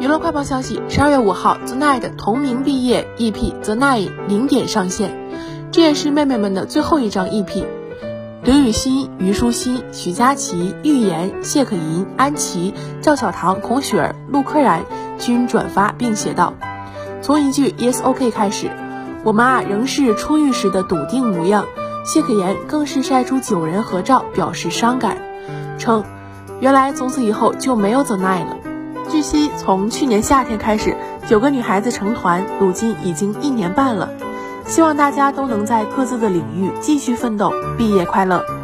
娱乐快报消息：十二月五号，The Night 同名毕业 EP The Night 零点上线，这也是妹妹们的最后一张 EP。刘雨昕、虞书欣、许佳琪、预言、谢可寅、安琪、赵小棠、孔雪儿、陆柯燃均转发并写道：“从一句 Yes OK 开始，我们啊仍是初遇时的笃定模样。”谢可言更是晒出九人合照表示伤感，称原来从此以后就没有 The Night 了。据悉，从去年夏天开始，九个女孩子成团，如今已经一年半了。希望大家都能在各自的领域继续奋斗，毕业快乐。